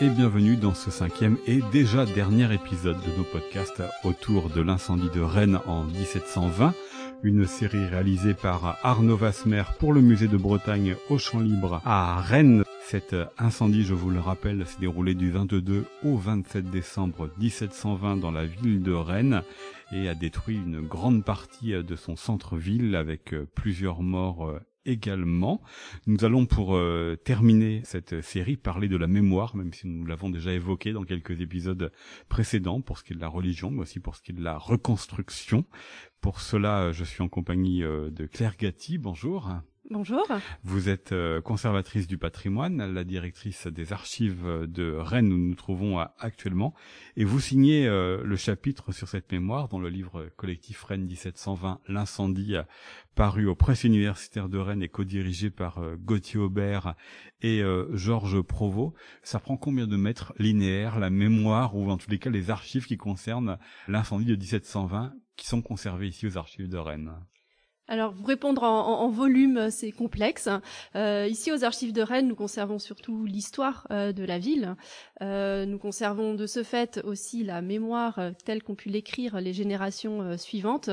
et bienvenue dans ce cinquième et déjà dernier épisode de nos podcasts autour de l'incendie de Rennes en 1720, une série réalisée par Arnaud Vasmer pour le musée de Bretagne au Champ Libre à Rennes. Cet incendie, je vous le rappelle, s'est déroulé du 22 au 27 décembre 1720 dans la ville de Rennes et a détruit une grande partie de son centre-ville avec plusieurs morts également. Nous allons pour euh, terminer cette série parler de la mémoire, même si nous l'avons déjà évoqué dans quelques épisodes précédents pour ce qui est de la religion, mais aussi pour ce qui est de la reconstruction. Pour cela, je suis en compagnie euh, de Claire Gatti. Bonjour. Bonjour. Vous êtes euh, conservatrice du patrimoine, la directrice des archives de Rennes où nous nous trouvons actuellement, et vous signez le chapitre sur cette mémoire dans le livre collectif Rennes 1720, l'incendie paru aux presses universitaires de Rennes et co-dirigé par euh, Gauthier Aubert et euh, Georges Provost. Ça prend combien de mètres linéaires la mémoire ou en tous les cas les archives qui concernent l'incendie de 1720 qui sont conservées ici aux archives de Rennes? Alors, vous répondre en, volume, c'est complexe. Euh, ici, aux archives de Rennes, nous conservons surtout l'histoire euh, de la ville. Euh, nous conservons de ce fait aussi la mémoire telle qu'ont pu l'écrire les générations suivantes.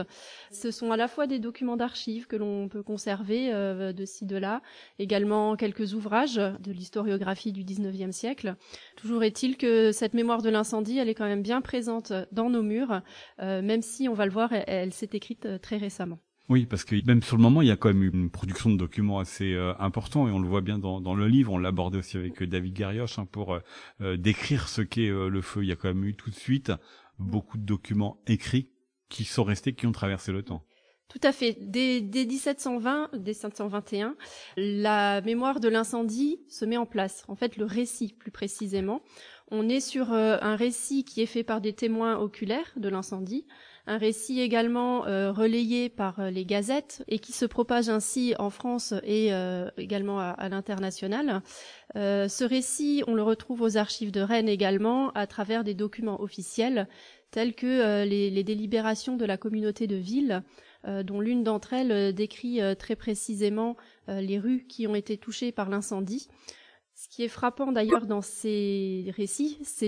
Ce sont à la fois des documents d'archives que l'on peut conserver de ci, de là, également quelques ouvrages de l'historiographie du XIXe siècle. Toujours est-il que cette mémoire de l'incendie, elle est quand même bien présente dans nos murs, même si, on va le voir, elle s'est écrite très récemment. Oui, parce que même sur le moment, il y a quand même une production de documents assez euh, important et on le voit bien dans, le livre. On l'abordait aussi avec euh, David Garioche hein, pour euh, euh, décrire ce qu'est le feu. Il y a quand même eu tout de suite beaucoup de documents écrits qui sont restés, qui ont traversé le temps. Tout à fait. Dès, dès 1720, dès 1721, la mémoire de l'incendie se met en place. En fait, le récit, plus précisément. On est sur un récit qui est fait par des témoins oculaires de l'incendie, un récit également euh, relayé par euh, les gazettes et qui se propage ainsi en France et euh, également à, l'international. Ce récit, on le retrouve aux archives de Rennes également à travers des documents officiels tels que les, les, délibérations de la communauté de ville, dont l'une d'entre elles décrit très précisément les rues qui ont été touchées par l'incendie. Ce qui est frappant d'ailleurs dans ces récits, c'est